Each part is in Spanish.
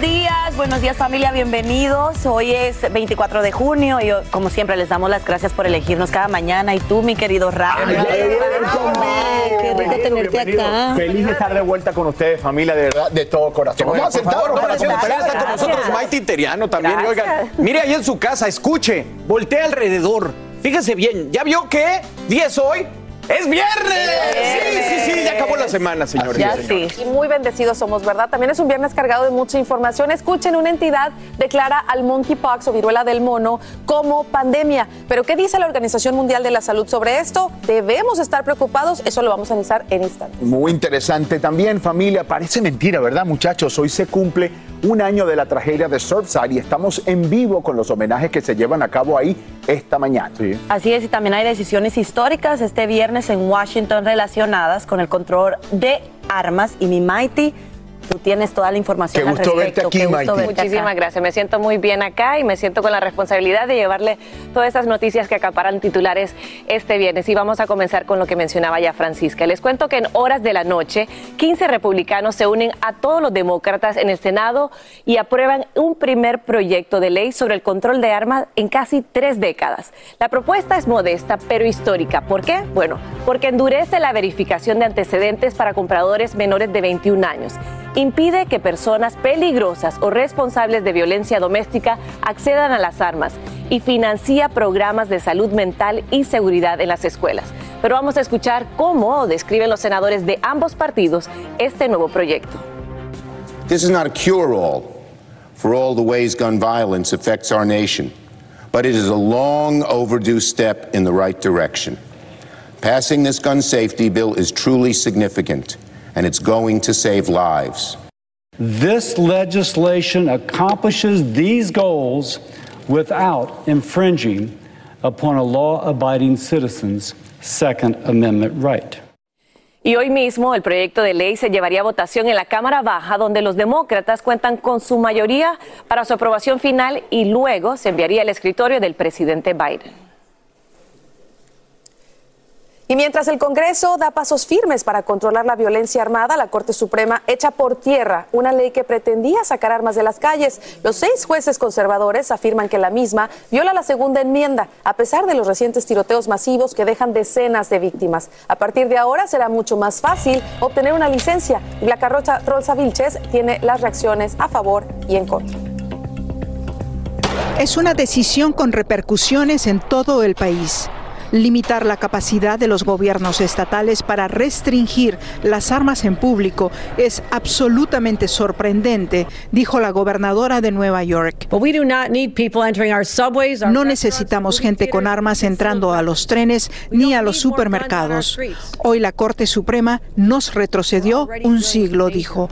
Buenos días, buenos días familia, bienvenidos. Hoy es 24 de junio y como siempre les damos las gracias por elegirnos cada mañana. Y tú, mi querido Rafa. Qué rico tenerte acá. Feliz de estar de vuelta con ustedes, familia, de verdad, de todo corazón. Vamos a sentarnos para hacer está con nosotros Maite Teriano también. Oigan, mire ahí en su casa, escuche, voltea alrededor. Fíjese bien, ¿ya vio qué? ¿10 hoy? ¡Es viernes! Sí, sí, sí, ya acabó la semana, señores. Ya sí. Y muy bendecidos somos, ¿verdad? También es un viernes cargado de mucha información. Escuchen, una entidad declara al monkeypox o viruela del mono como pandemia. Pero ¿qué dice la Organización Mundial de la Salud sobre esto? ¿Debemos estar preocupados? Eso lo vamos a analizar en instantes. Muy interesante también, familia. Parece mentira, ¿verdad, muchachos? Hoy se cumple un año de la tragedia de Surfside y estamos en vivo con los homenajes que se llevan a cabo ahí esta mañana. Así es, y también hay decisiones históricas este viernes en Washington relacionadas con el control de armas y mi Mighty Tú tienes toda la información Qué gusto al respecto. verte aquí, Qué gusto Maite. verte acá. Muchísimas gracias. Me siento muy bien acá y me siento con la responsabilidad de llevarle todas esas noticias que acaparan titulares este viernes. Y vamos a comenzar con lo que mencionaba ya Francisca. Les cuento que en horas de la noche, 15 republicanos se unen a todos los demócratas en el Senado y aprueban un primer proyecto de ley sobre el control de armas en casi tres décadas. La propuesta es modesta, pero histórica. ¿Por qué? Bueno, porque endurece la verificación de antecedentes para compradores menores de 21 años impide que personas peligrosas o responsables de violencia doméstica accedan a las armas y financia programas de salud mental y seguridad en las escuelas. Pero vamos a escuchar cómo describen los senadores de ambos partidos este nuevo proyecto. This is not a cure all for all the ways gun violence affects our nation, but it is a long overdue step in the right direction. Passing this gun safety bill is truly significant, and it's going to save lives. This legislation accomplishes these goals without infringing upon a law abiding citizen's Second Amendment right. Y hoy mismo el proyecto de ley se llevaría a votación en la Cámara Baja, donde los demócratas cuentan con su mayoría para su aprobación final y luego se enviaría al escritorio del presidente Biden. Y mientras el Congreso da pasos firmes para controlar la violencia armada, la Corte Suprema echa por tierra una ley que pretendía sacar armas de las calles. Los seis jueces conservadores afirman que la misma viola la segunda enmienda, a pesar de los recientes tiroteos masivos que dejan decenas de víctimas. A partir de ahora será mucho más fácil obtener una licencia. Y la carrocha Rolsa Vilches tiene las reacciones a favor y en contra. Es una decisión con repercusiones en todo el país. Limitar la capacidad de los gobiernos estatales para restringir las armas en público es absolutamente sorprendente, dijo la gobernadora de Nueva York. No necesitamos gente con armas entrando a los trenes ni a los supermercados. Hoy la Corte Suprema nos retrocedió un siglo, dijo.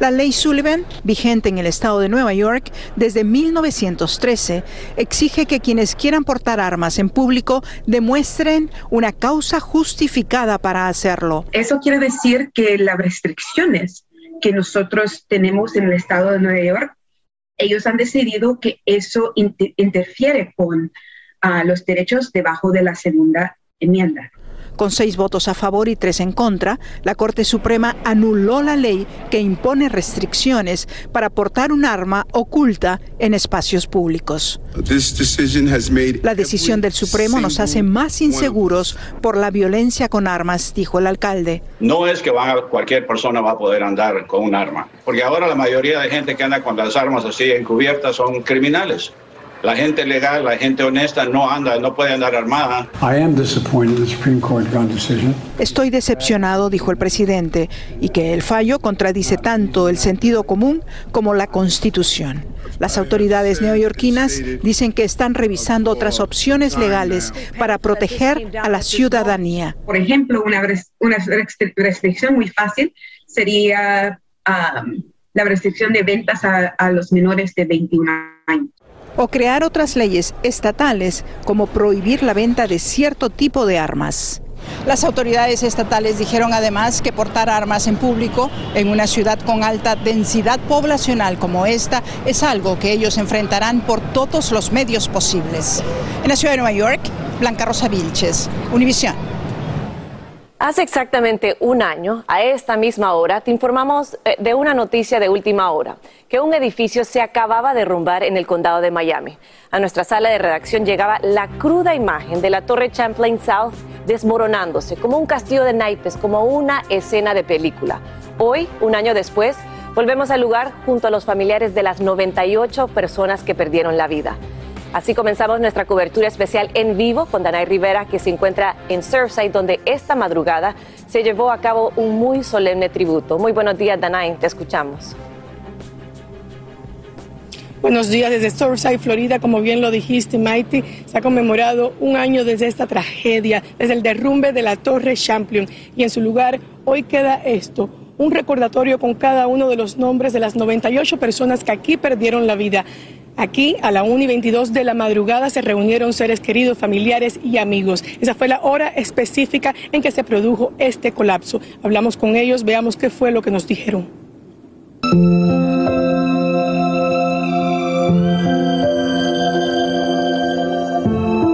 La ley Sullivan, vigente en el estado de Nueva York desde 1913, exige que quienes quieran portar armas en público demuestren una causa justificada para hacerlo. Eso quiere decir que las restricciones que nosotros tenemos en el estado de Nueva York, ellos han decidido que eso interfiere con ah, los derechos debajo de la segunda enmienda. Con seis votos a favor y tres en contra, la Corte Suprema anuló la ley que impone restricciones para portar un arma oculta en espacios públicos. La decisión del Supremo nos hace más inseguros por la violencia con armas, dijo el alcalde. No es que cualquier persona va a poder andar con un arma, porque ahora la mayoría de gente que anda con las armas así encubiertas son criminales. La gente legal, la gente honesta no anda, no puede andar armada. Estoy decepcionado, dijo el presidente, y que el fallo contradice tanto el sentido común como la Constitución. Las autoridades neoyorquinas dicen que están revisando otras opciones legales para proteger a la ciudadanía. Por ejemplo, una, restricción muy fácil sería um, la restricción de ventas a, a los menores de 21 años o crear otras leyes estatales como prohibir la venta de cierto tipo de armas. Las autoridades estatales dijeron además que portar armas en público en una ciudad con alta densidad poblacional como esta es algo que ellos enfrentarán por todos los medios posibles. En la ciudad de Nueva York, Blanca Rosa Vilches, Univisión. Hace exactamente un año, a esta misma hora, te informamos eh, de una noticia de última hora, que un edificio se acababa de derrumbar en el condado de Miami. A nuestra sala de redacción llegaba la cruda imagen de la Torre Champlain South desmoronándose, como un castillo de naipes, como una escena de película. Hoy, un año después, volvemos al lugar junto a los familiares de las 98 personas que perdieron la vida. Así comenzamos nuestra cobertura especial en vivo con Danay Rivera, que se encuentra en Surfside, donde esta madrugada se llevó a cabo un muy solemne tributo. Muy buenos días, Danay, te escuchamos. Buenos días desde Surfside, Florida. Como bien lo dijiste, Mighty, se ha conmemorado un año desde esta tragedia, desde el derrumbe de la Torre Champlain. Y en su lugar, hoy queda esto, un recordatorio con cada uno de los nombres de las 98 personas que aquí perdieron la vida. Aquí a la 1 y 22 de la madrugada se reunieron seres queridos, familiares y amigos. Esa fue la hora específica en que se produjo este colapso. Hablamos con ellos, veamos qué fue lo que nos dijeron.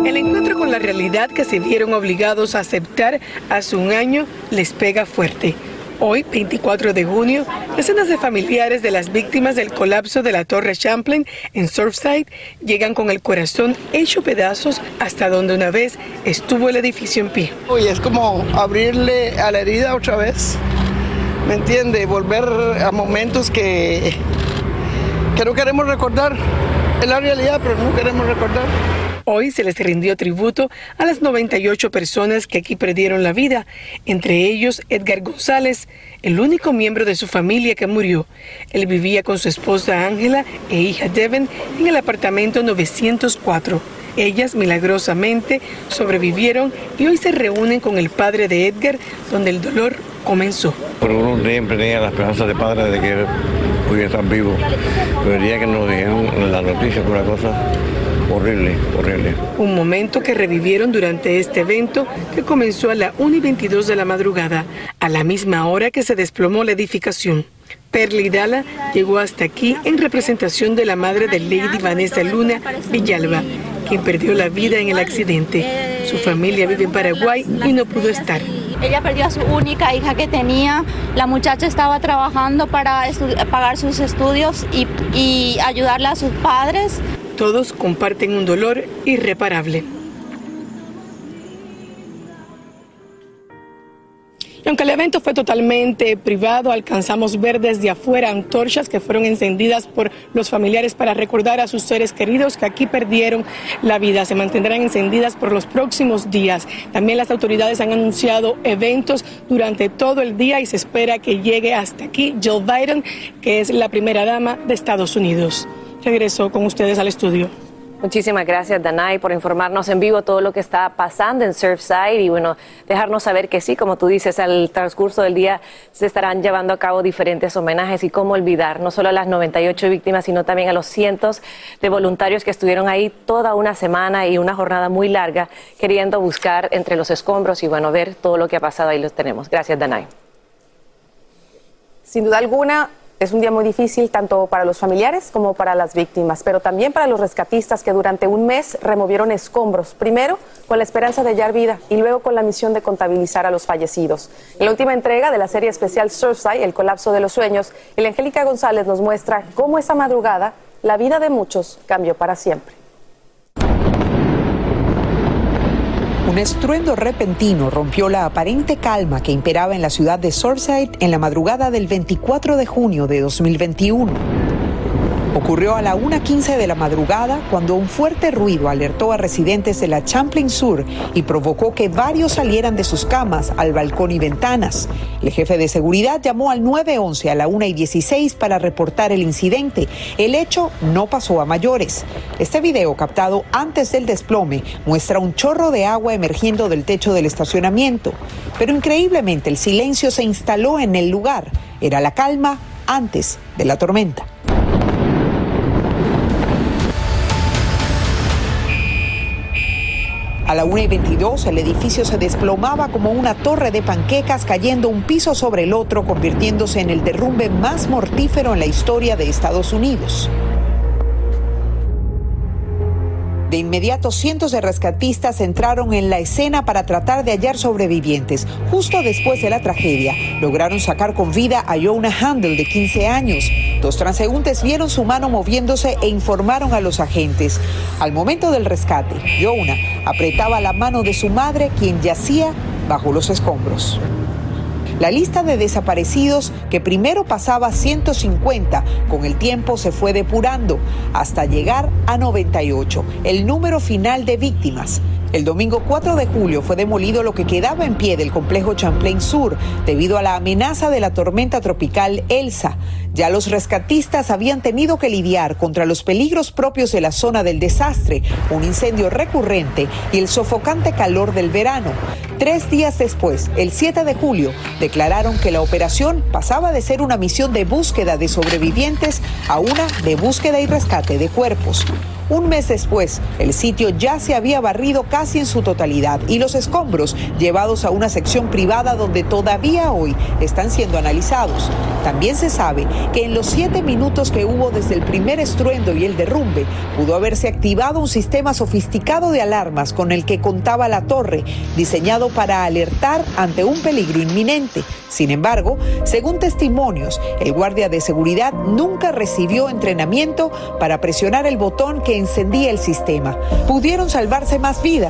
El encuentro con la realidad que se vieron obligados a aceptar hace un año les pega fuerte. Hoy, 24 de junio, decenas de familiares de las víctimas del colapso de la Torre Champlain en Surfside llegan con el corazón hecho pedazos hasta donde una vez estuvo el edificio en pie. Hoy es como abrirle a la herida otra vez, ¿me entiende? Volver a momentos que, que no queremos recordar. Es la realidad, pero no queremos recordar. Hoy se les rindió tributo a las 98 personas que aquí perdieron la vida, entre ellos Edgar González, el único miembro de su familia que murió. Él vivía con su esposa Ángela e hija Devon en el apartamento 904. Ellas milagrosamente sobrevivieron y hoy se reúnen con el padre de Edgar, donde el dolor comenzó. Por uno siempre tenía la esperanza de padre de que pudiera estar vivo, pero el día que nos dijeron la noticia fue una cosa horrible, horrible. Un momento que revivieron durante este evento que comenzó a la 1 y 22 de la madrugada, a la misma hora que se desplomó la edificación. Perli Dala llegó hasta aquí en representación de la madre de Lady Vanessa Luna Villalba, quien perdió la vida en el accidente. Su familia vive en Paraguay y no pudo estar. Ella perdió a su única hija que tenía. La muchacha estaba trabajando para pagar sus estudios y, y ayudarle a sus padres. Todos comparten un dolor irreparable. Y aunque el evento fue totalmente privado, alcanzamos ver desde afuera antorchas que fueron encendidas por los familiares para recordar a sus seres queridos que aquí perdieron la vida. Se mantendrán encendidas por los próximos días. También las autoridades han anunciado eventos durante todo el día y se espera que llegue hasta aquí Jill Biden, que es la primera dama de Estados Unidos regreso con ustedes al estudio. Muchísimas gracias, Danay, por informarnos en vivo todo lo que está pasando en Surfside y bueno, dejarnos saber que sí, como tú dices, al transcurso del día se estarán llevando a cabo diferentes homenajes y cómo olvidar no solo a las 98 víctimas, sino también a los cientos de voluntarios que estuvieron ahí toda una semana y una jornada muy larga queriendo buscar entre los escombros y bueno, ver todo lo que ha pasado ahí los tenemos. Gracias, Danay. Sin duda alguna, es un día muy difícil tanto para los familiares como para las víctimas, pero también para los rescatistas que durante un mes removieron escombros, primero con la esperanza de hallar vida y luego con la misión de contabilizar a los fallecidos. En la última entrega de la serie especial Surfside, El colapso de los sueños, el Angélica González nos muestra cómo esa madrugada la vida de muchos cambió para siempre. Un estruendo repentino rompió la aparente calma que imperaba en la ciudad de Surfside en la madrugada del 24 de junio de 2021. Ocurrió a la 1.15 de la madrugada cuando un fuerte ruido alertó a residentes de la Champlain Sur y provocó que varios salieran de sus camas al balcón y ventanas. El jefe de seguridad llamó al 911 a la 1.16 para reportar el incidente. El hecho no pasó a mayores. Este video captado antes del desplome muestra un chorro de agua emergiendo del techo del estacionamiento. Pero increíblemente el silencio se instaló en el lugar. Era la calma antes de la tormenta. A la 1 y 22 el edificio se desplomaba como una torre de panquecas cayendo un piso sobre el otro, convirtiéndose en el derrumbe más mortífero en la historia de Estados Unidos. De inmediato, cientos de rescatistas entraron en la escena para tratar de hallar sobrevivientes. Justo después de la tragedia, lograron sacar con vida a Jonah Handel, de 15 años. Dos transeúntes vieron su mano moviéndose e informaron a los agentes. Al momento del rescate, Jonah apretaba la mano de su madre, quien yacía bajo los escombros. La lista de desaparecidos, que primero pasaba a 150, con el tiempo se fue depurando hasta llegar a 98, el número final de víctimas. El domingo 4 de julio fue demolido lo que quedaba en pie del complejo Champlain Sur debido a la amenaza de la tormenta tropical Elsa. Ya los rescatistas habían tenido que lidiar contra los peligros propios de la zona del desastre, un incendio recurrente y el sofocante calor del verano. Tres días después, el 7 de julio, declararon que la operación pasaba de ser una misión de búsqueda de sobrevivientes a una de búsqueda y rescate de cuerpos. Un mes después, el sitio ya se había barrido casi en su totalidad y los escombros llevados a una sección privada donde todavía hoy están siendo analizados. También se sabe que en los siete minutos que hubo desde el primer estruendo y el derrumbe, pudo haberse activado un sistema sofisticado de alarmas con el que contaba la torre, diseñado para alertar ante un peligro inminente. Sin embargo, según testimonios, el guardia de seguridad nunca recibió entrenamiento para presionar el botón que encendía el sistema. ¿Pudieron salvarse más vidas?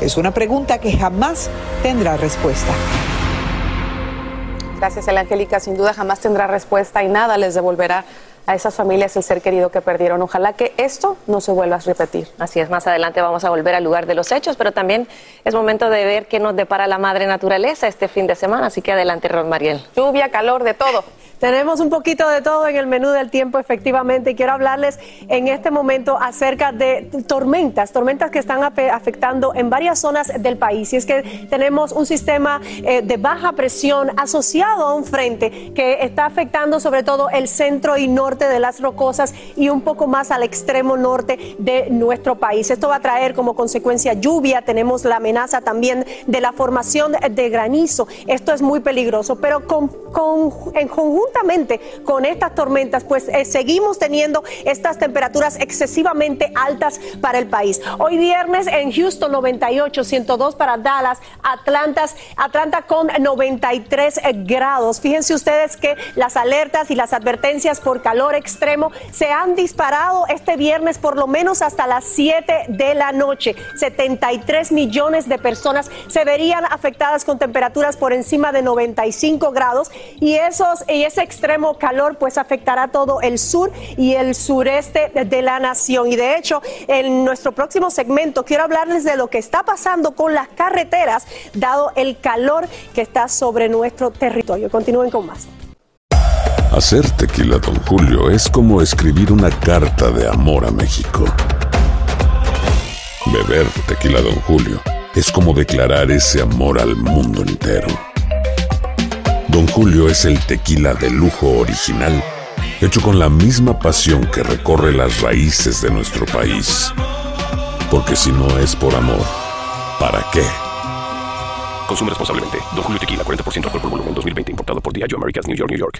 Es una pregunta que jamás tendrá respuesta. Gracias, El Angélica. Sin duda jamás tendrá respuesta y nada les devolverá a esas familias el ser querido que perdieron. Ojalá que esto no se vuelva a repetir. Así es, más adelante vamos a volver al lugar de los hechos, pero también es momento de ver qué nos depara la madre naturaleza este fin de semana. Así que adelante, Ron Mariel. Lluvia, calor, de todo. Tenemos un poquito de todo en el menú del tiempo, efectivamente. Y quiero hablarles en este momento acerca de tormentas, tormentas que están afectando en varias zonas del país. Y es que tenemos un sistema eh, de baja presión asociado a un frente que está afectando sobre todo el centro y norte de las rocosas y un poco más al extremo norte de nuestro país. Esto va a traer como consecuencia lluvia. Tenemos la amenaza también de la formación de granizo. Esto es muy peligroso, pero con, con, en conjunto con estas tormentas, pues eh, seguimos teniendo estas temperaturas excesivamente altas para el país. Hoy viernes en Houston 98, 102 para Dallas, Atlanta, Atlanta con 93 eh, grados. Fíjense ustedes que las alertas y las advertencias por calor extremo se han disparado este viernes por lo menos hasta las 7 de la noche. 73 millones de personas se verían afectadas con temperaturas por encima de 95 grados y esos y ese extremo calor pues afectará todo el sur y el sureste de la nación. Y de hecho, en nuestro próximo segmento quiero hablarles de lo que está pasando con las carreteras, dado el calor que está sobre nuestro territorio. Continúen con más. Hacer tequila, don Julio, es como escribir una carta de amor a México. Beber tequila, Don Julio, es como declarar ese amor al mundo entero. Don Julio es el tequila de lujo original, hecho con la misma pasión que recorre las raíces de nuestro país. Porque si no es por amor, ¿para qué? Consume responsablemente. Don Julio Tequila, 40% alcohol por volumen, 2020. Importado por Diageo Americas, New York, New York.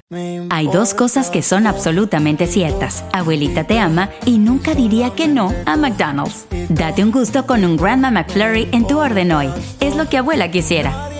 Hay dos cosas que son absolutamente ciertas. Abuelita te ama y nunca diría que no a McDonald's. Date un gusto con un Grandma McFlurry en tu orden hoy. Es lo que abuela quisiera.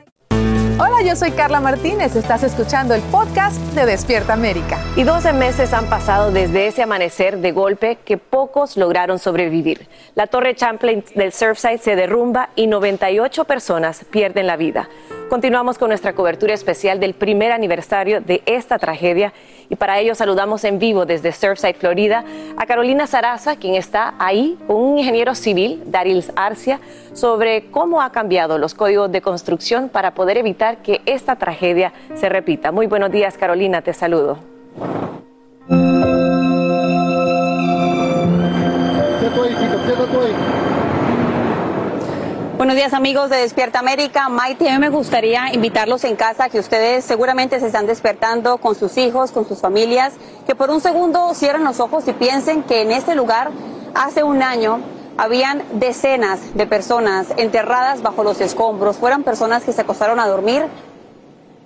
Hola, yo soy Carla Martínez. Estás escuchando el podcast de Despierta América. Y 12 meses han pasado desde ese amanecer de golpe que pocos lograron sobrevivir. La torre Champlain del Surfside se derrumba y 98 personas pierden la vida. Continuamos con nuestra cobertura especial del primer aniversario de esta tragedia y para ello saludamos en vivo desde Surfside, Florida, a Carolina Saraza, quien está ahí con un ingeniero civil, Darils Arcia, sobre cómo ha cambiado los códigos de construcción para poder evitar que esta tragedia se repita. Muy buenos días, Carolina, te saludo. Buenos días amigos de Despierta América. Maite, a mí me gustaría invitarlos en casa, que ustedes seguramente se están despertando con sus hijos, con sus familias, que por un segundo cierren los ojos y piensen que en este lugar hace un año habían decenas de personas enterradas bajo los escombros. Fueron personas que se acostaron a dormir,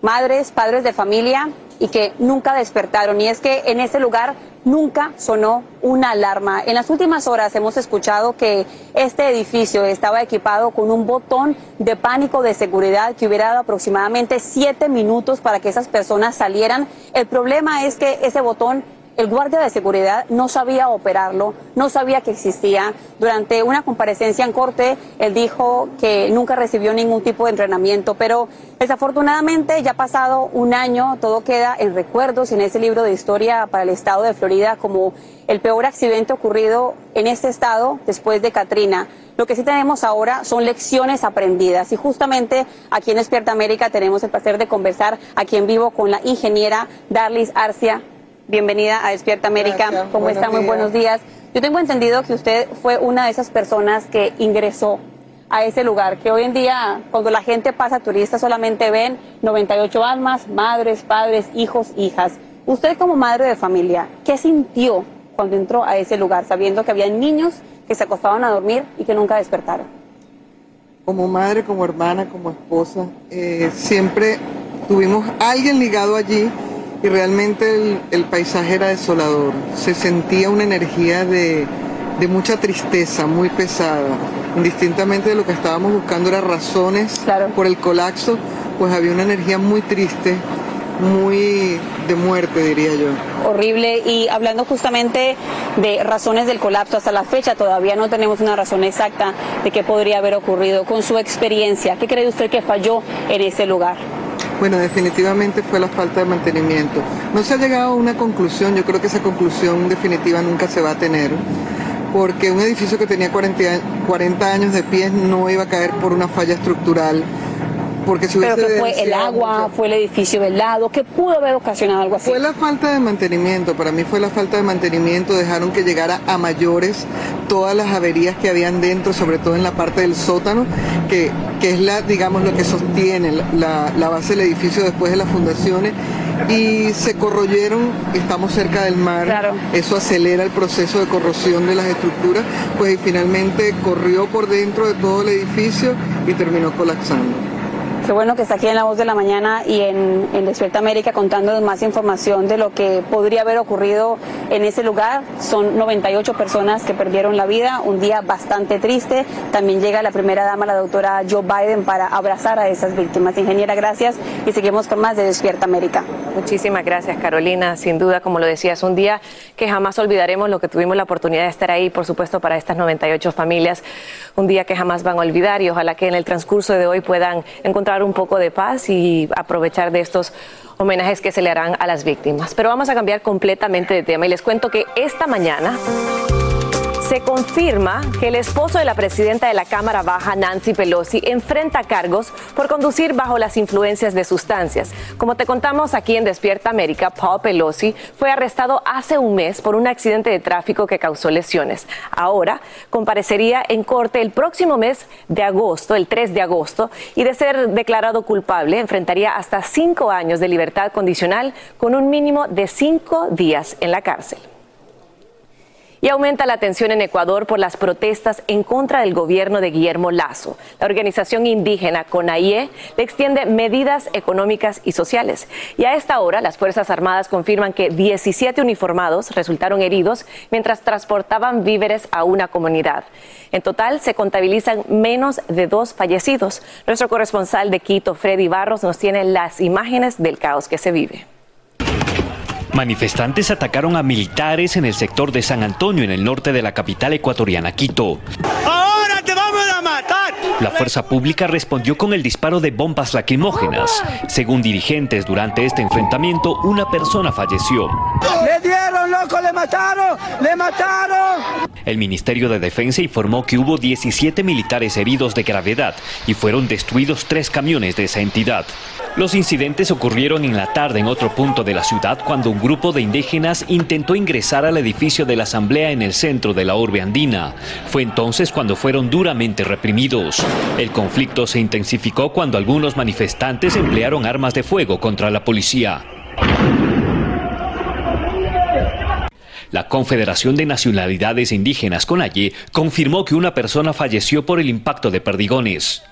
madres, padres de familia y que nunca despertaron. Y es que en ese lugar nunca sonó una alarma. En las últimas horas hemos escuchado que este edificio estaba equipado con un botón de pánico de seguridad que hubiera dado aproximadamente siete minutos para que esas personas salieran. El problema es que ese botón el guardia de seguridad no sabía operarlo, no sabía que existía. Durante una comparecencia en corte, él dijo que nunca recibió ningún tipo de entrenamiento, pero desafortunadamente ya ha pasado un año, todo queda en recuerdos en ese libro de historia para el estado de Florida como el peor accidente ocurrido en este estado después de Katrina. Lo que sí tenemos ahora son lecciones aprendidas y justamente aquí en Despierta América tenemos el placer de conversar aquí en vivo con la ingeniera Darlis Arcia Bienvenida a Despierta América. ¿Cómo está? Muy buenos días. Yo tengo entendido que usted fue una de esas personas que ingresó a ese lugar, que hoy en día, cuando la gente pasa turista, solamente ven 98 almas, madres, padres, hijos, hijas. Usted como madre de familia, ¿qué sintió cuando entró a ese lugar, sabiendo que había niños que se acostaban a dormir y que nunca despertaron? Como madre, como hermana, como esposa, eh, siempre tuvimos alguien ligado allí y realmente el, paisaje era desolador. Se sentía una energía de, mucha tristeza, muy pesada. Indistintamente de lo que estábamos buscando era razones por el colapso, pues había una energía muy triste, muy de muerte, diría yo. Horrible. Y hablando justamente de razones del colapso, hasta la fecha todavía no tenemos una razón exacta de qué podría haber ocurrido. Con su experiencia, ¿qué cree usted que falló en ese lugar? Bueno, definitivamente fue la falta de mantenimiento. No se ha llegado a una conclusión, yo creo que esa conclusión definitiva nunca se va a tener, porque un edificio que tenía 40, años de pie no iba a caer por una falla estructural porque si Pero que fue el agua, fue el edificio del lado, ¿qué pudo haber ocasionado algo así? Fue la falta de mantenimiento, para mí fue la falta de mantenimiento, dejaron que llegara a mayores todas las averías que habían dentro, sobre todo en la parte del sótano, que, que es la, digamos, lo que sostiene la, la base del edificio después de las fundaciones y se corroyeron, estamos cerca del mar, eso acelera el proceso de corrosión de las estructuras, pues finalmente corrió por dentro de todo el edificio y terminó colapsando. Qué bueno que está aquí en La Voz de la Mañana y en, Despierta América contándonos más información de lo que podría haber ocurrido en ese lugar. Son 98 personas que perdieron la vida, un día bastante triste. También llega la primera dama, la doctora Joe Biden, para abrazar a esas víctimas. Ingeniera, gracias y seguimos con más de Despierta América. Muchísimas gracias, Carolina. Sin duda, como lo decía, es un día que jamás olvidaremos lo que tuvimos la oportunidad de estar ahí, por supuesto, para estas 98 familias. Un día que jamás van a olvidar y ojalá que en el transcurso de hoy puedan encontrar un poco de paz y aprovechar de estos homenajes que se le harán a las víctimas. Pero vamos a cambiar completamente de tema y les cuento que esta mañana se confirma que el esposo de la presidenta de la Cámara Baja, Nancy Pelosi, enfrenta cargos por conducir bajo las influencias de sustancias. Como te contamos aquí en Despierta América, Paul Pelosi fue arrestado hace un mes por un accidente de tráfico que causó lesiones. Ahora comparecería en corte el próximo mes de agosto, el 3 de agosto, y de ser declarado culpable enfrentaría hasta cinco años de libertad condicional con un mínimo de cinco días en la cárcel. Y aumenta la tensión en Ecuador por las protestas en contra del gobierno de Guillermo Lazo. La organización indígena CONAIE le extiende medidas económicas y sociales. Y a esta hora, las Fuerzas Armadas confirman que 17 uniformados resultaron heridos mientras transportaban víveres a una comunidad. En total, se contabilizan menos de dos fallecidos. Nuestro corresponsal de Quito, Freddy Barros, nos tiene las imágenes del caos que se vive. Manifestantes atacaron a militares en el sector de San Antonio, en el norte de la capital ecuatoriana, Quito. ¡Ahora te vamos a matar! La fuerza pública respondió con el disparo de bombas lacrimógenas. Según dirigentes, durante este enfrentamiento, una persona falleció. ¡Le dieron, loco! ¡Le mataron! ¡Le mataron! El Ministerio de Defensa informó que hubo 17 militares heridos de gravedad y fueron destruidos tres camiones de esa entidad. Los incidentes ocurrieron en la tarde en otro punto de la ciudad cuando un grupo de indígenas intentó ingresar al edificio de la Asamblea en el centro de la urbe andina. Fue entonces cuando fueron duramente reprimidos. El conflicto se intensificó cuando algunos manifestantes emplearon armas de fuego contra la policía. La Confederación de Nacionalidades Indígenas CONAIE confirmó que una persona falleció por el impacto de perdigones.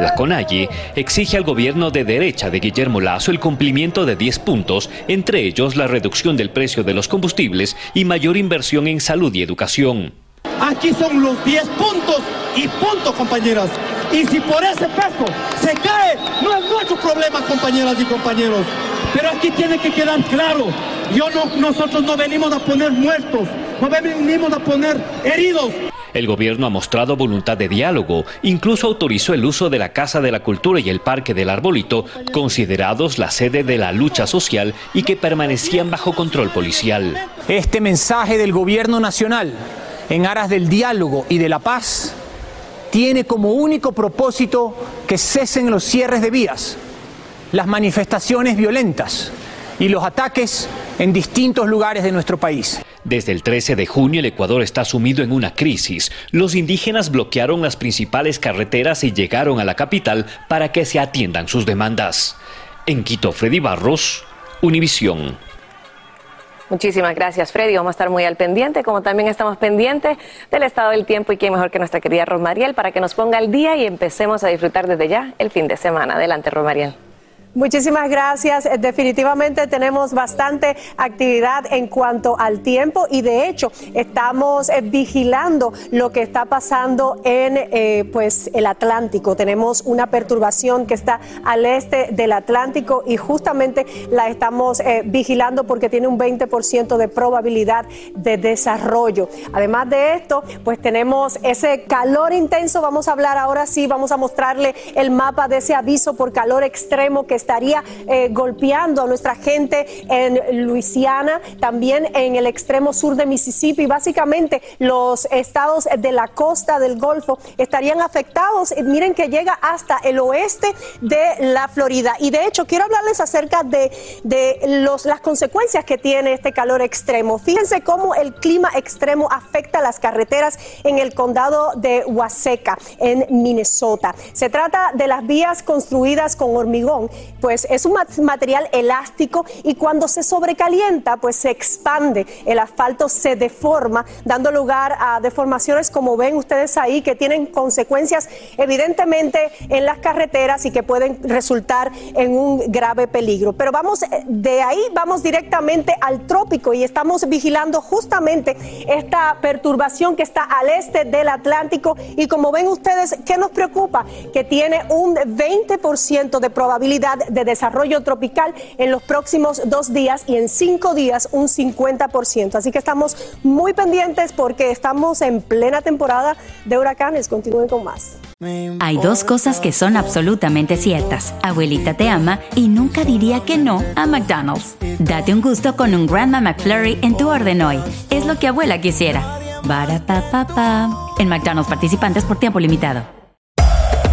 La CONAIE exige al gobierno de derecha de Guillermo Lazo el cumplimiento de 10 puntos, entre ellos la reducción del precio de los combustibles y mayor inversión en salud y educación. Aquí son los 10 puntos y punto, compañeras. Y si por ese peso se cae, no es nuestro problema, compañeras y compañeros. Pero aquí tiene que quedar claro, yo no, nosotros no venimos a poner muertos, no venimos a poner heridos. El gobierno ha mostrado voluntad de diálogo, incluso autorizó el uso de la Casa de la Cultura y el Parque del Arbolito, considerados la sede de la lucha social y que permanecían bajo control policial. Este mensaje del gobierno nacional en aras del diálogo y de la paz tiene como único propósito que cesen los cierres de vías, las manifestaciones violentas y los ataques en distintos lugares de nuestro país. Desde el 13 de junio el Ecuador está sumido en una crisis. Los indígenas bloquearon las principales carreteras y llegaron a la capital para que se atiendan sus demandas. En Quito, Freddy Barros, Univisión. Muchísimas gracias, Freddy. Vamos a estar muy al pendiente, como también estamos pendientes del estado del tiempo y quién mejor que nuestra querida Rosmariel para que nos ponga al día y empecemos a disfrutar desde ya el fin de semana. Adelante, Rosmariel. Muchísimas gracias. Eh, Definitivamente tenemos bastante actividad en cuanto al tiempo y de hecho estamos eh, vigilando lo que está pasando en eh, pues el Atlántico. Tenemos una perturbación que está al este del Atlántico y justamente la estamos vigilando porque tiene un 20% de probabilidad de desarrollo. Además de esto, pues tenemos ese calor intenso. Vamos a hablar ahora sí, vamos a mostrarle el mapa de ese aviso por calor extremo que estaría eh, golpeando a nuestra gente en Luisiana, también en el extremo sur de Mississippi. Básicamente los estados de la costa del Golfo estarían afectados. Miren que llega hasta el oeste de la Florida. Y de hecho quiero hablarles acerca de, de los, las consecuencias que tiene este calor extremo. Fíjense cómo el clima extremo afecta las carreteras en el condado de Waseca, en Minnesota. Se trata de las vías construidas con hormigón pues es un material elástico y cuando se sobrecalienta, pues se expande, el asfalto se deforma, dando lugar a deformaciones como ven ustedes ahí que tienen consecuencias evidentemente en las carreteras y que pueden resultar en un grave peligro. Pero vamos eh, de ahí vamos directamente al trópico y estamos vigilando justamente esta perturbación que está al este del Atlántico y como ven ustedes, ¿qué nos preocupa? Que tiene un 20% de probabilidad de desarrollo tropical en los próximos dos días y en cinco días un 50%. Así que estamos muy pendientes porque estamos en plena temporada de huracanes. Continúen con más. Hay dos cosas que son absolutamente ciertas. Abuelita te ama y nunca diría que no a McDonald's. Date un gusto con un Grandma McFlurry en tu orden hoy. Es lo que abuela quisiera. En McDonald's participantes por tiempo limitado.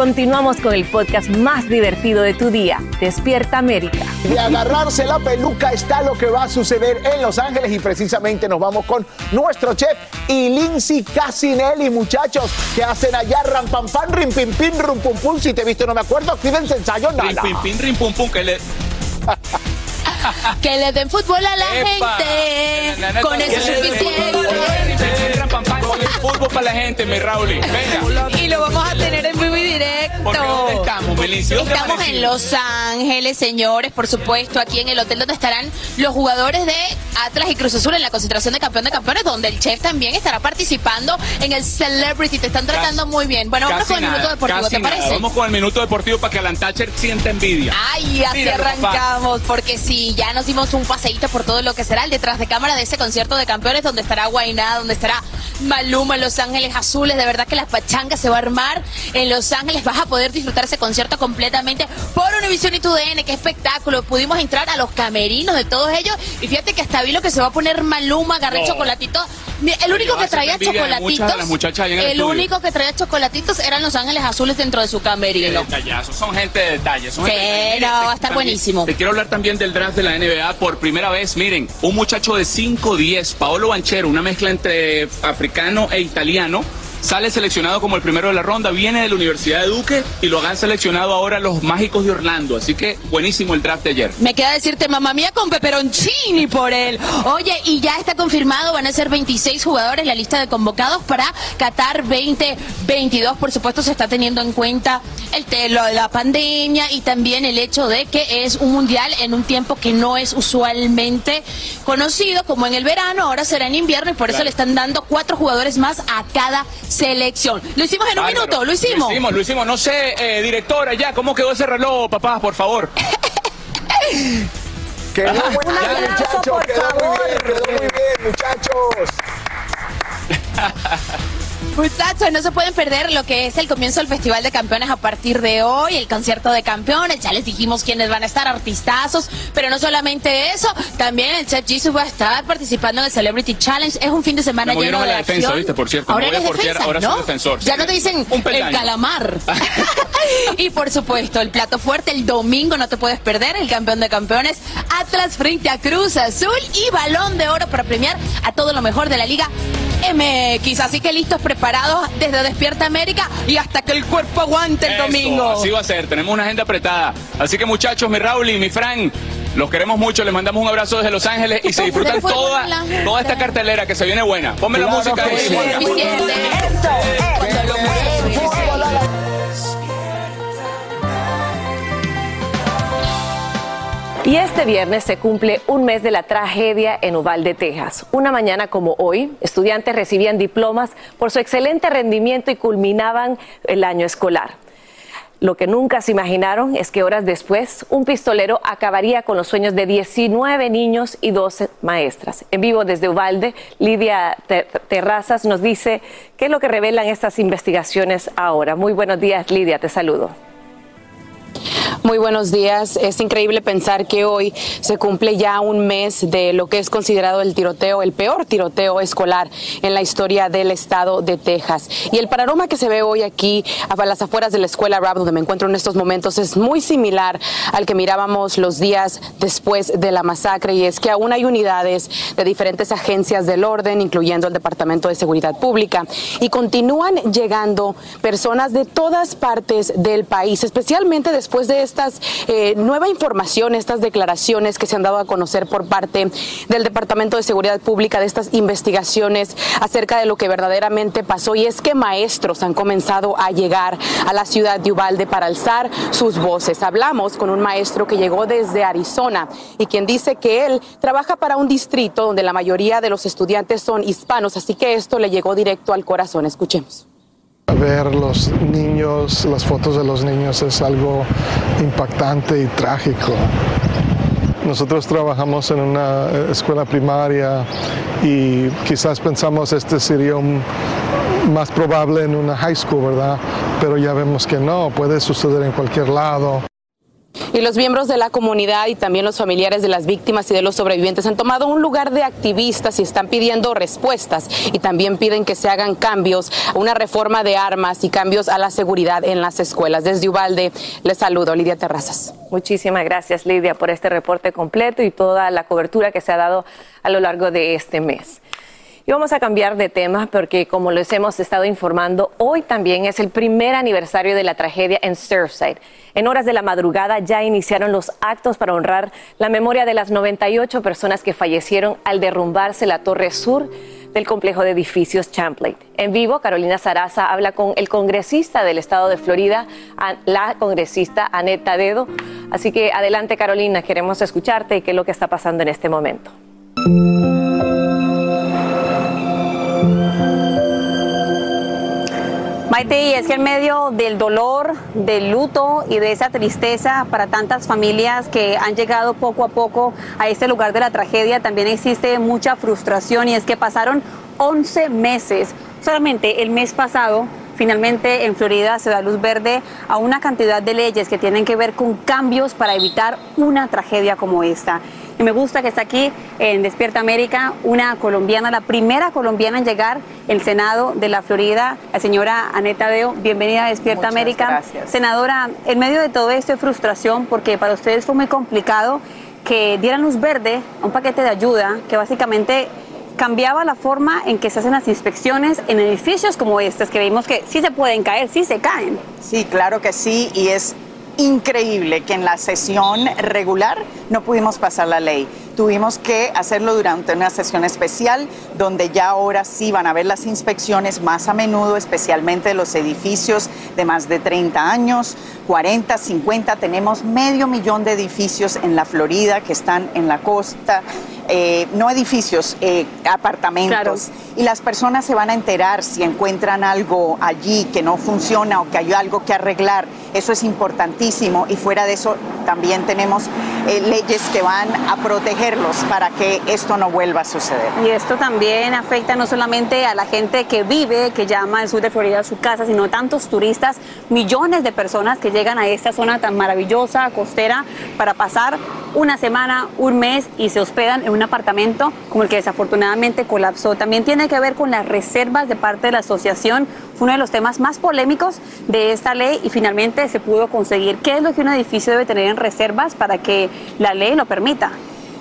Continuamos con el podcast más divertido de tu día, Despierta América. De agarrarse la peluca está lo que va a suceder en Los Ángeles y precisamente nos vamos con nuestro chef y Lindsay Casinelli, muchachos, que hacen allá ram pam pam, rim pim pim, rum pum pum. Si te he visto no me acuerdo, fíjense ensayo nada. Rim pim pim, rim pum pum, que le... que le den fútbol a la gente. Con eso es suficiente. Con el fútbol para la gente, mi Raúl. Venga. Y lo vamos a tener en vivo directo. ¿Dónde estamos, Melicio? Estamos en Los Ángeles, señores, por supuesto, aquí en el hotel donde estarán los jugadores de Atlas y Cruz Azul en la concentración de campeón de campeones, donde el chef también estará participando en el Celebrity. Te están tratando muy bien. Bueno, vamos con el minuto deportivo, ¿te parece? Vamos con el minuto deportivo para que Alan Thatcher sienta envidia. Ay, así arrancamos, porque sí, ya nos dimos un paseíto por todo lo que será el detrás de cámara de ese concierto de campeones, donde estará Guainá, donde estará Maluma, Los Ángeles Azules. De verdad que la pachanga se va a armar en Los Ángeles. Vas a poder disfrutar ese concierto completamente por Univision y TUDN. Qué espectáculo. Pudimos entrar a los camerinos de todos ellos. Y fíjate que hasta vi lo que se va a poner Maluma, agarré chocolatito. El único que traía chocolatitos. El único que traía chocolatitos eran Los Ángeles Azules dentro de su camerino. son gente de detalles. Son sí, va a estar buenísimo. Te quiero hablar también del draft de la NBA por primera vez. Miren, un muchacho de 5'10, Paolo Banchero, una mezcla entre africano e italiano sale seleccionado como el primero de la ronda, viene de la Universidad de Duque y lo han seleccionado ahora los Mágicos de Orlando. Así que buenísimo el draft de ayer. Me queda decirte, mamá mía, con peperoncini por él. Oye, y ya está confirmado, van a ser 26 jugadores la lista de convocados para Qatar 2022. Por supuesto, se está teniendo en cuenta el telo de la pandemia y también el hecho de que es un mundial en un tiempo que no es usualmente conocido, como en el verano, ahora será en invierno y por eso le están dando cuatro jugadores más a cada selección. Lo hicimos en un minuto, lo hicimos. Lo hicimos, lo hicimos. No sé, eh, directora, ya, ¿cómo quedó ese reloj, papá, por favor? quedó muy bien, muchachos, quedó muy bien, quedó muy bien, muchachos. Muchachos, no se pueden perder lo que es el comienzo del Festival de Campeones a partir de hoy, el concierto de campeones, ya les dijimos quiénes van a estar, artistazos, pero no solamente eso, también el Chef Jisoo va a estar participando en el Celebrity Challenge, es un fin de semana Me lleno de la defensa. ¿viste? Por cierto, ahora voy a portear, defensa, ahora ¿no? soy defensor. Ya no te dicen el calamar. y por supuesto, el plato fuerte, el domingo no te puedes perder, el campeón de campeones, Atlas frente a Cruz Azul y balón de oro para premiar a todo lo mejor de la Liga MX. Así que listos, preparados desde Despierta América y hasta que el cuerpo aguante el Eso, domingo. Así va a ser, tenemos una agenda apretada. Así que muchachos, mi Raúl y mi Fran, los queremos mucho, les mandamos un abrazo desde Los Ángeles y se disfrutan toda, toda esta cartelera que se viene buena. Ponme la música ahí. Este viernes se cumple un mes de la tragedia en Uvalde, Texas. Una mañana como hoy, estudiantes recibían diplomas por su excelente rendimiento y culminaban el año escolar. Lo que nunca se imaginaron es que horas después un pistolero acabaría con los sueños de 19 niños y 12 maestras. En vivo desde Uvalde, Lidia Terrazas nos dice qué es lo que revelan estas investigaciones ahora. Muy buenos días, Lidia, te saludo. Muy buenos días. Es increíble pensar que hoy se cumple ya un mes de lo que es considerado el tiroteo, el peor tiroteo escolar en la historia del estado de Texas. Y el panorama que se ve hoy aquí a las afueras de la escuela Rab, donde me encuentro en estos momentos, es muy similar al que mirábamos los días después de la masacre. Y es que aún hay unidades de diferentes agencias del orden, incluyendo el Departamento de Seguridad Pública, y continúan llegando personas de todas partes del país, especialmente después de esta eh, nueva información, estas declaraciones que se han dado a conocer por parte del Departamento de Seguridad Pública, de estas investigaciones acerca de lo que verdaderamente pasó. Y es que maestros han comenzado a llegar a la ciudad de Uvalde para alzar sus voces. Hablamos con un maestro que llegó desde Arizona y quien dice que él trabaja para un distrito donde la mayoría de los estudiantes son hispanos, así que esto le llegó directo al corazón. Escuchemos. Ver los niños, las fotos de los niños es algo impactante y trágico. Nosotros trabajamos en una escuela primaria y quizás pensamos este sería más probable en una high school, ¿verdad? Pero ya vemos que no, puede suceder en cualquier lado. Y los miembros de la comunidad y también los familiares de las víctimas y de los sobrevivientes han tomado un lugar de activistas y están pidiendo respuestas y también piden que se hagan cambios, una reforma de armas y cambios a la seguridad en las escuelas. Desde Ubalde les saludo, Lidia Terrazas. Muchísimas gracias, Lidia, por este reporte completo y toda la cobertura que se ha dado a lo largo de este mes. Y vamos a cambiar de tema porque como les hemos estado informando, hoy también es el primer aniversario de la tragedia en Surfside. En horas de la madrugada ya iniciaron los actos para honrar la memoria de las 98 personas que fallecieron al derrumbarse la torre sur del complejo de edificios Champlain. En vivo, Carolina Saraza habla con el congresista del estado de Florida, la congresista Aneta Dedo. Así que adelante Carolina, queremos escucharte y qué es lo que está pasando en este momento. Y es que en medio del dolor, del luto y de esa tristeza para tantas familias que han llegado poco a poco a este lugar de la tragedia, también existe mucha frustración y es que pasaron 11 meses. Solamente el mes pasado finalmente en Florida se da luz verde a una cantidad de leyes que tienen que ver con cambios para evitar una tragedia como esta. Y me gusta que está aquí en Despierta América una colombiana, la primera colombiana en llegar al Senado de la Florida, la señora Aneta Deo. Bienvenida a Despierta América. Gracias. Senadora, en medio de todo esto de frustración, porque para ustedes fue muy complicado que dieran luz verde a un paquete de ayuda que básicamente cambiaba la forma en que se hacen las inspecciones en edificios como estos, que vimos que sí se pueden caer, sí se caen. Sí, claro que sí, y es increíble que en la sesión regular no pudimos pasar la ley. Tuvimos que hacerlo durante una sesión especial donde ya ahora sí van a ver las inspecciones más a menudo, especialmente los edificios de más de 30 años, 40, 50. Tenemos medio millón de edificios en la Florida que están en la costa. Eh, no edificios, eh, apartamentos. Y las personas se van a enterar si encuentran algo allí que no funciona o que hay algo que arreglar. Eso es importantísimo. Y fuera de eso, también tenemos eh, leyes que van a protegerlos para que esto no vuelva a suceder. Y esto también afecta no solamente a la gente que vive, que llama al sur de Florida su casa, sino tantos turistas, millones de personas que llegan a esta zona tan maravillosa, costera, para pasar una semana, un mes y se hospedan en un apartamento como el que desafortunadamente colapsó. También tiene que ver con las reservas de parte de la asociación. Fue uno de los temas más polémicos de esta ley y finalmente se pudo conseguir. ¿Qué es lo que un edificio debe tener en reservas para que la ley lo permita?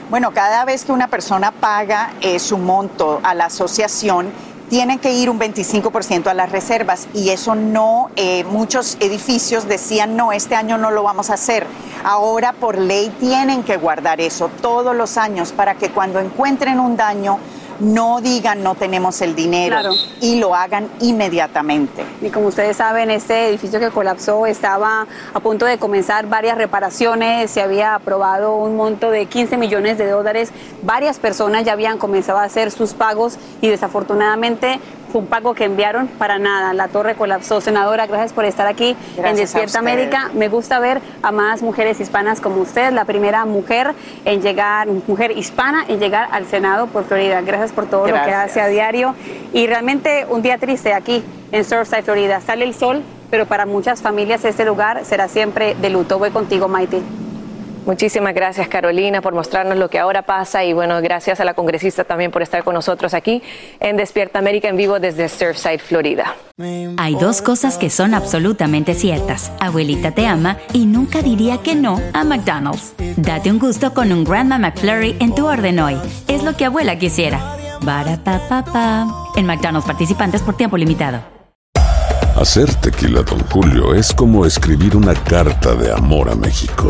Bueno, cada vez que una persona paga eh, su monto a la asociación, tienen que ir un 25% a las reservas y eso no, eh, muchos edificios decían, no, este año no lo vamos a hacer. Ahora por ley tienen que guardar eso todos los años para que cuando encuentren un daño no digan no tenemos el dinero y lo hagan inmediatamente. Y como ustedes saben, este edificio que colapsó estaba a punto de comenzar varias reparaciones, se había aprobado un monto de 15 millones de dólares, varias personas ya habían comenzado a hacer sus pagos y desafortunadamente fue un pago que enviaron para nada. La torre colapsó. Senadora, gracias por estar aquí en Despierta América. Me gusta ver a más mujeres hispanas como usted, la primera mujer en llegar, mujer hispana en llegar al Senado por Florida. Gracias por todo lo que hace a diario. Y realmente un día triste aquí en Surfside, Florida. Sale el sol, pero para muchas familias este lugar será siempre de luto. Voy contigo, Maite. Muchísimas gracias Carolina por mostrarnos lo que ahora pasa y bueno, gracias a la congresista también por estar con nosotros aquí en Despierta América en vivo desde Surfside, Florida. Hay dos cosas que son absolutamente ciertas. Abuelita te ama y nunca diría que no a McDonald's. Date un gusto con un Grandma McFlurry en tu orden hoy. Es lo que abuela quisiera. pa En McDonald's participantes por tiempo limitado. Hacer tequila, don Julio, es como escribir una carta de amor a México.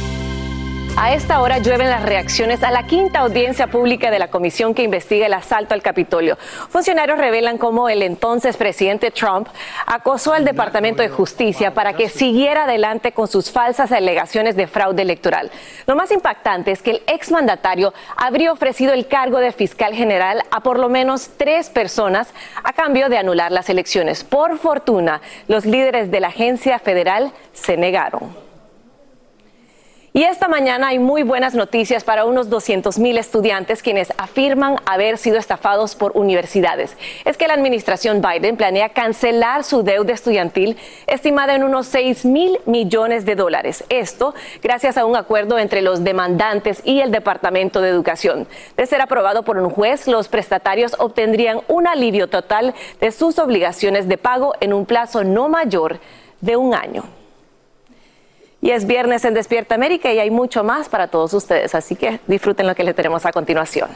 A esta hora llueven las reacciones a la quinta audiencia pública de la comisión que investiga el asalto al Capitolio. Funcionarios revelan cómo el entonces presidente Trump acosó al Departamento de Justicia para que siguiera adelante con sus falsas alegaciones de fraude electoral. Lo más impactante es que el exmandatario habría ofrecido el cargo de fiscal general a por lo menos tres personas a cambio de anular las elecciones. Por fortuna, los líderes de la agencia federal se negaron. Y esta mañana hay muy buenas noticias para unos 200 mil estudiantes quienes afirman haber sido estafados por universidades. Es que la administración Biden planea cancelar su deuda estudiantil estimada en unos 6 mil millones de dólares. Esto gracias a un acuerdo entre los demandantes y el Departamento de Educación. De ser aprobado por un juez, los prestatarios obtendrían un alivio total de sus obligaciones de pago en un plazo no mayor de un año. Y es viernes en Despierta América y hay mucho más para todos ustedes, así que disfruten lo que les tenemos a continuación.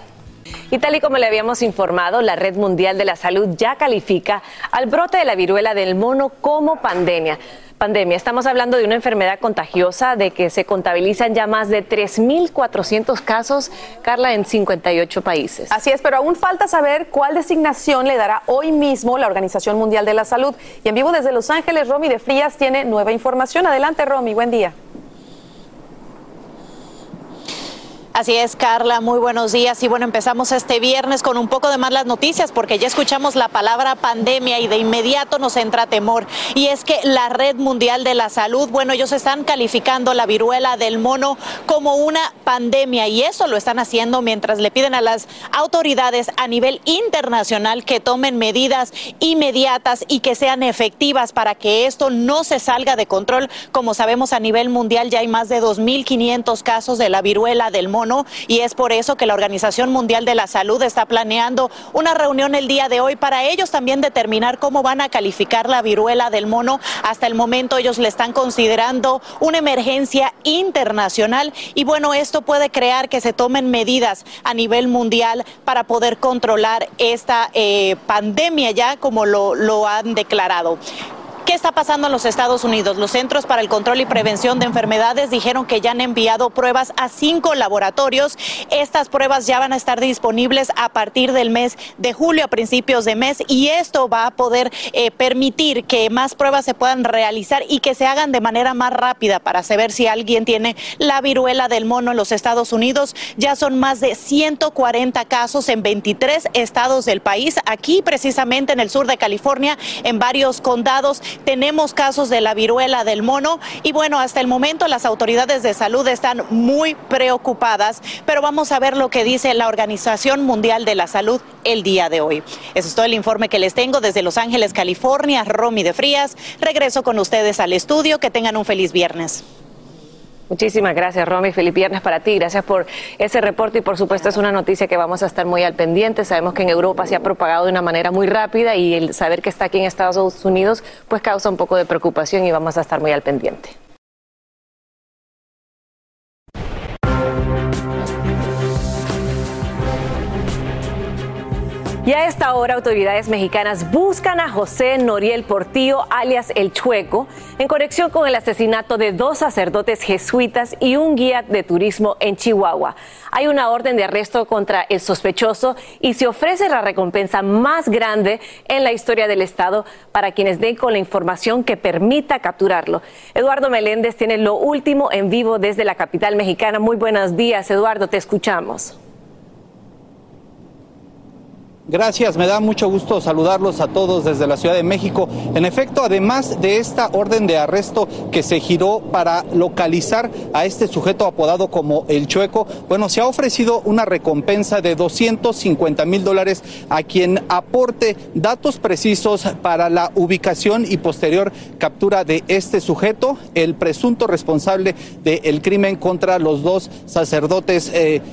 Y tal y como le habíamos informado, la Red Mundial de la Salud ya califica al brote de la viruela del mono como pandemia pandemia. Estamos hablando de una enfermedad contagiosa de que se contabilizan ya más de 3.400 casos, Carla, en 58 países. Así es, pero aún falta saber cuál designación le dará hoy mismo la Organización Mundial de la Salud. Y en vivo desde Los Ángeles, Romy de Frías tiene nueva información. Adelante, Romy, buen día. Así es, Carla, muy buenos días. Y bueno, empezamos este viernes con un poco de malas noticias porque ya escuchamos la palabra pandemia y de inmediato nos entra temor. Y es que la Red Mundial de la Salud, bueno, ellos están calificando la viruela del mono como una pandemia y eso lo están haciendo mientras le piden a las autoridades a nivel internacional que tomen medidas inmediatas y que sean efectivas para que esto no se salga de control. Como sabemos, a nivel mundial ya hay más de 2.500 casos de la viruela del mono y es por eso que la Organización Mundial de la Salud está planeando una reunión el día de hoy para ellos también determinar cómo van a calificar la viruela del mono. Hasta el momento ellos le están considerando una emergencia internacional y bueno, esto puede crear que se tomen medidas a nivel mundial para poder controlar esta eh, pandemia ya como lo, lo han declarado. ¿Qué está pasando en los Estados Unidos? Los Centros para el Control y Prevención de Enfermedades dijeron que ya han enviado pruebas a cinco laboratorios. Estas pruebas ya van a estar disponibles a partir del mes de julio, a principios de mes, y esto va a poder eh, permitir que más pruebas se puedan realizar y que se hagan de manera más rápida para saber si alguien tiene la viruela del mono en los Estados Unidos. Ya son más de 140 casos en 23 estados del país. Aquí, precisamente en el sur de California, en varios condados, tenemos casos de la viruela del mono. Y bueno, hasta el momento las autoridades de salud están muy preocupadas, pero vamos a ver lo que dice la Organización Mundial de la Salud el día de hoy. Eso es todo el informe que les tengo desde Los Ángeles, California. Romy de Frías. Regreso con ustedes al estudio. Que tengan un feliz viernes. Muchísimas gracias, Romy. Feliz viernes para ti. Gracias por ese reporte y, por supuesto, es una noticia que vamos a estar muy al pendiente. Sabemos que en Europa se ha propagado de una manera muy rápida y el saber que está aquí en Estados Unidos, pues causa un poco de preocupación y vamos a estar muy al pendiente. Y a esta hora autoridades mexicanas buscan a José Noriel Portillo, alias El Chueco, en conexión con el asesinato de dos sacerdotes jesuitas y un guía de turismo en Chihuahua. Hay una orden de arresto contra el sospechoso y se ofrece la recompensa más grande en la historia del Estado para quienes den con la información que permita capturarlo. Eduardo Meléndez tiene lo último en vivo desde la capital mexicana. Muy buenos días, Eduardo, te escuchamos. Gracias, me da mucho gusto saludarlos a todos desde la Ciudad de México. En efecto, además de esta orden de arresto que se giró para localizar a este sujeto apodado como el Chueco, bueno, se ha ofrecido una recompensa de 250 mil dólares a quien aporte datos precisos para la ubicación y posterior captura de este sujeto, el presunto responsable del crimen contra los dos sacerdotes. Eh,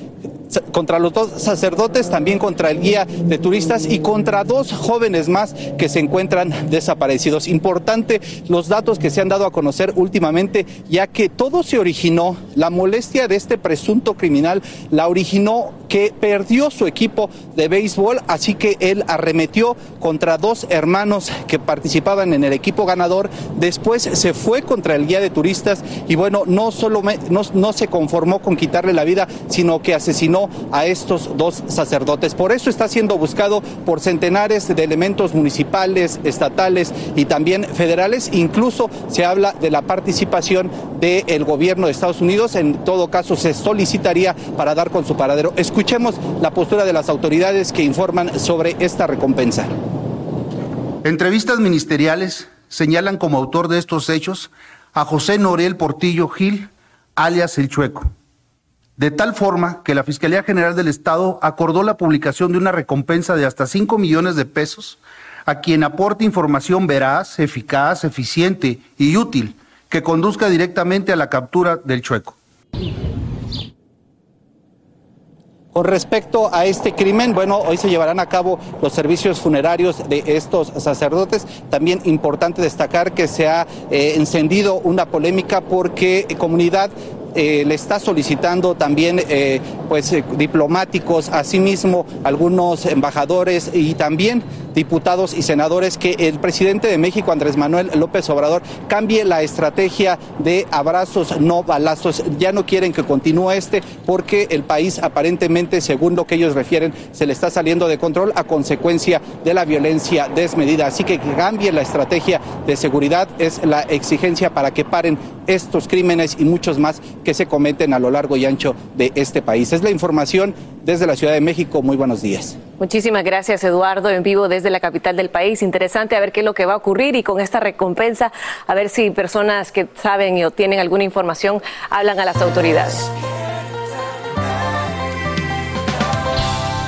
contra los dos sacerdotes, también contra el guía de turistas y contra dos jóvenes más que se encuentran desaparecidos. Importante los datos que se han dado a conocer últimamente, ya que todo se originó, la molestia de este presunto criminal la originó que perdió su equipo de béisbol, así que él arremetió contra dos hermanos que participaban en el equipo ganador, después se fue contra el guía de turistas y bueno, no solo no, no se conformó con quitarle la vida, sino que asesinó a estos dos sacerdotes. Por eso está siendo buscado por centenares de elementos municipales, estatales y también federales. Incluso se habla de la participación del gobierno de Estados Unidos. En todo caso, se solicitaría para dar con su paradero. Escuchemos la postura de las autoridades que informan sobre esta recompensa. Entrevistas ministeriales señalan como autor de estos hechos a José Norel Portillo Gil, alias El Chueco de tal forma que la Fiscalía General del Estado acordó la publicación de una recompensa de hasta 5 millones de pesos a quien aporte información veraz, eficaz, eficiente y útil que conduzca directamente a la captura del chueco. Con respecto a este crimen, bueno, hoy se llevarán a cabo los servicios funerarios de estos sacerdotes. También importante destacar que se ha eh, encendido una polémica porque comunidad eh, le está solicitando también eh, pues eh, diplomáticos, asimismo algunos embajadores y también diputados y senadores que el presidente de México, Andrés Manuel López Obrador, cambie la estrategia de abrazos, no balazos. Ya no quieren que continúe este porque el país aparentemente, según lo que ellos refieren, se le está saliendo de control a consecuencia de la violencia desmedida. Así que cambie la estrategia de seguridad es la exigencia para que paren estos crímenes y muchos más que se cometen a lo largo y ancho de este país. Es la información desde la Ciudad de México. Muy buenos días. Muchísimas gracias, Eduardo, en vivo desde la capital del país. Interesante a ver qué es lo que va a ocurrir y con esta recompensa, a ver si personas que saben o tienen alguna información hablan a las autoridades.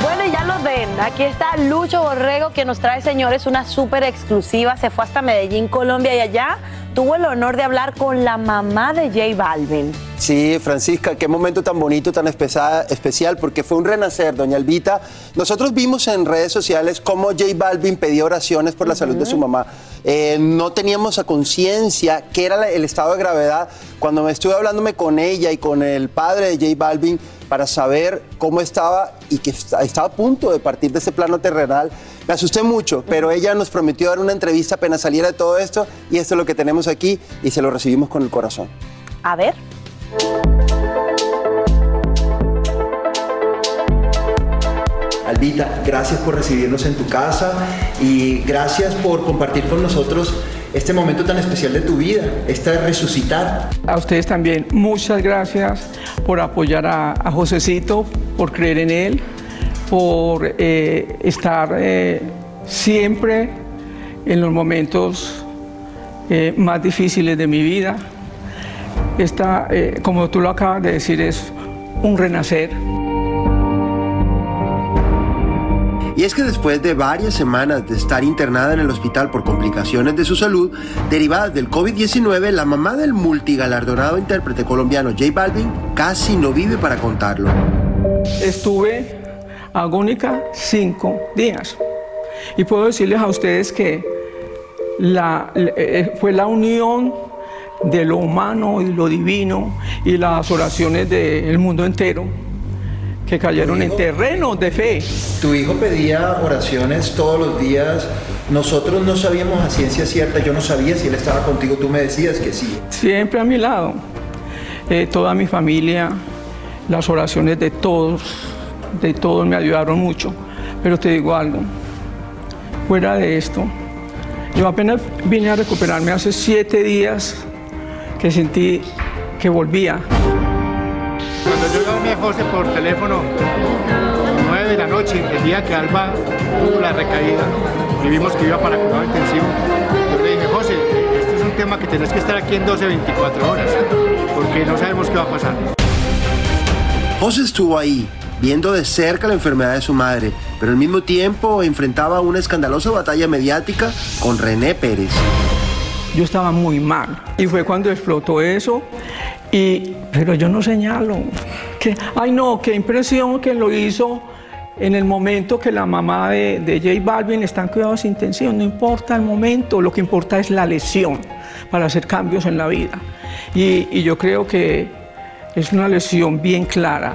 Bueno, ya lo ven. Aquí está Lucho Borrego que nos trae, señores, una súper exclusiva. Se fue hasta Medellín, Colombia y allá tuvo el honor de hablar con la mamá de J Balvin. Sí, Francisca, qué momento tan bonito, tan especial, porque fue un renacer, doña Albita. Nosotros vimos en redes sociales cómo J Balvin pedía oraciones por la salud de su mamá. Eh, no teníamos a conciencia qué era el estado de gravedad. Cuando me estuve hablándome con ella y con el padre de J Balvin para saber cómo estaba y que estaba a punto de partir de ese plano terrenal, me asusté mucho, pero ella nos prometió dar una entrevista apenas saliera de todo esto y esto es lo que tenemos aquí y se lo recibimos con el corazón. A ver. Albita, gracias por recibirnos en tu casa y gracias por compartir con nosotros este momento tan especial de tu vida, esta resucitar. A ustedes también muchas gracias por apoyar a, a Josecito, por creer en él, por eh, estar eh, siempre en los momentos eh, más difíciles de mi vida. Esta, como tú lo acabas de decir, es un renacer. Es que después de varias semanas de estar internada en el hospital por complicaciones de su salud derivadas del COVID-19, la mamá del multigalardonado intérprete colombiano J Balvin casi no vive para contarlo. Estuve agónica cinco días. Y puedo decirles a ustedes que eh, fue la unión de lo humano y lo divino y las oraciones del mundo entero que cayeron en terreno de fe. Tu hijo pedía oraciones todos los días. Nosotros no sabíamos a ciencia cierta, yo no sabía si él estaba contigo, tú me decías que sí. Siempre a mi lado. Eh, toda mi familia, las oraciones de todos, de todos me ayudaron mucho. Pero te digo algo, fuera de esto, yo apenas vine a recuperarme hace siete días que sentí que volvía. José por teléfono, 9 de la noche, el día que Alba tuvo la recaída y vimos que iba para cuidado intensivo, yo le dije, José, este es un tema que tenés que estar aquí en 12, 24 horas, porque no sabemos qué va a pasar. José estuvo ahí, viendo de cerca la enfermedad de su madre, pero al mismo tiempo enfrentaba una escandalosa batalla mediática con René Pérez. Yo estaba muy mal y fue cuando explotó eso y, pero yo no señalo. Que, ay no, qué impresión que lo hizo en el momento que la mamá de, de J Balvin está en cuidados intensivos. No importa el momento, lo que importa es la lesión para hacer cambios en la vida. Y, y yo creo que es una lesión bien clara.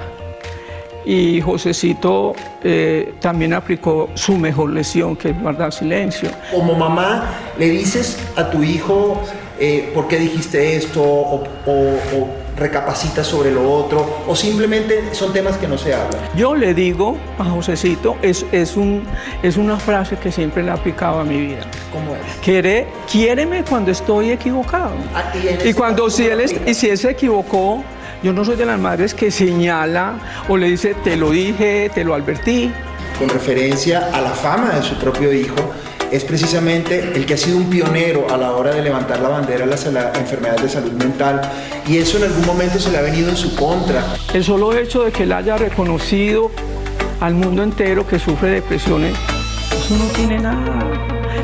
Y Josecito eh, también aplicó su mejor lesión, que es guardar silencio. Como mamá, le dices a tu hijo eh, por qué dijiste esto o, recapacitas sobre lo otro o simplemente son temas que no se hablan? Yo le digo a Josecito, es, es, un, es una frase que siempre le he aplicado a mi vida. ¿Cómo es? Quiere, quiéreme cuando estoy equivocado. Ah, y, cuando si él, y si él se equivocó, yo no soy de las madres que señala o le dice, te lo dije, te lo advertí. Con referencia a la fama de su propio hijo, es precisamente el que ha sido un pionero a la hora de levantar la bandera a las enfermedades de salud mental y eso en algún momento se le ha venido en su contra. El solo hecho de que él haya reconocido al mundo entero que sufre depresiones, eso no tiene nada.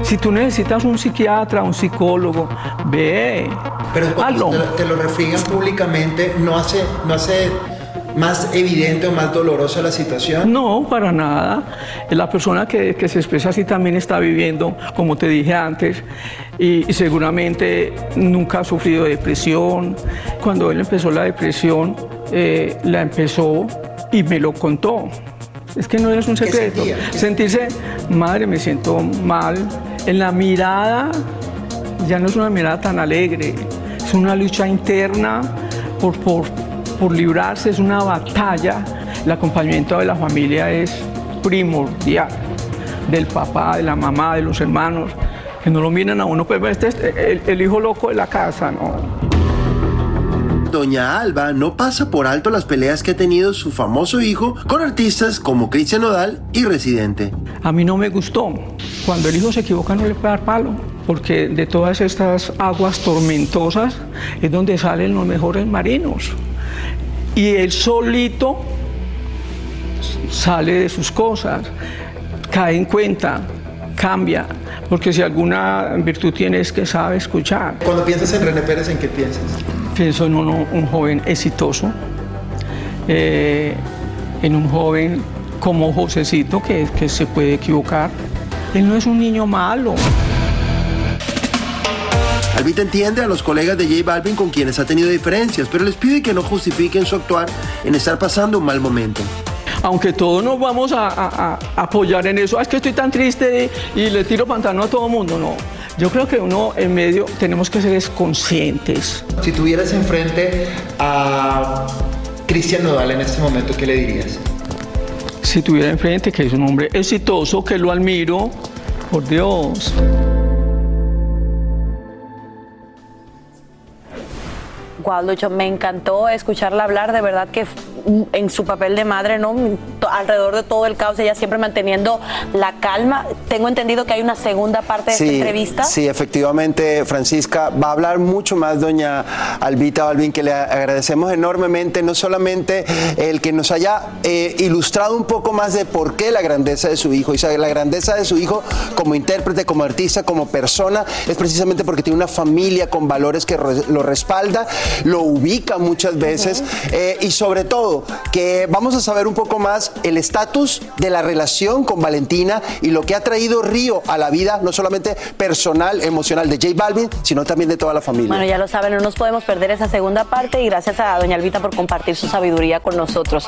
Si tú necesitas un psiquiatra, un psicólogo, ve. Pero cuando te, te, lo refrigan públicamente, no hace, no hace más evidente o más dolorosa la situación? No, para nada. La persona que, que se expresa así también está viviendo, como te dije antes, y, y, seguramente nunca ha sufrido depresión. Cuando él empezó la depresión, eh, la empezó y me lo contó. Es que no es un secreto. Sentirse, madre, me siento mal. En la mirada, ya no es una mirada tan alegre, es una lucha interna por, por por librarse, es una batalla. El acompañamiento de la familia es primordial, del papá, de la mamá, de los hermanos, que no lo miran a uno, pues este es el, el hijo loco de la casa, ¿no? Doña Alba no pasa por alto las peleas que ha tenido su famoso hijo con artistas como Cristian Nodal y Residente. A mí no me gustó. Cuando el hijo se equivoca no le puede dar palo, porque de todas estas aguas tormentosas es donde salen los mejores marinos y él solito sale de sus cosas, cae en cuenta, cambia, porque si alguna virtud tiene es que sabe escuchar. Cuando piensas en René Pérez, ¿en qué piensas? Pienso en un joven exitoso, eh, en un joven como Josecito que, que se puede equivocar. Él no es un niño malo. Albita entiende a los colegas de J Balvin con quienes ha tenido diferencias, pero les pide que no justifiquen su actuar en estar pasando un mal momento aunque todos nos vamos a, apoyar en eso, ah, es que estoy tan triste y le tiro pantano a todo el mundo, no. Yo creo que uno en medio tenemos que ser conscientes. Si tuvieras enfrente a Cristian Nodal en este momento, ¿qué le dirías? Si tuviera enfrente que es un hombre exitoso, que lo admiro, por Dios. Lucho, me encantó escucharla hablar, de verdad que en su papel de madre, ¿no? Alrededor de todo el caos, ella siempre manteniendo la calma. Tengo entendido que hay una segunda parte de esta entrevista. Sí, efectivamente, Francisca, va a hablar mucho más doña Albita Balvin, que le agradecemos enormemente, no solamente el que nos haya eh, ilustrado un poco más de por qué la grandeza de su hijo, y la grandeza de su hijo como intérprete, como artista, como persona, es precisamente porque tiene una familia con valores que lo respalda lo ubica muchas veces eh, y sobre todo que vamos a saber un poco más el estatus de la relación con Valentina y lo que ha traído Río a la vida, no solamente personal, emocional de J Balvin, sino también de toda la familia. Bueno, ya lo saben, no nos podemos perder esa segunda parte y gracias a doña Albita por compartir su sabiduría con nosotros.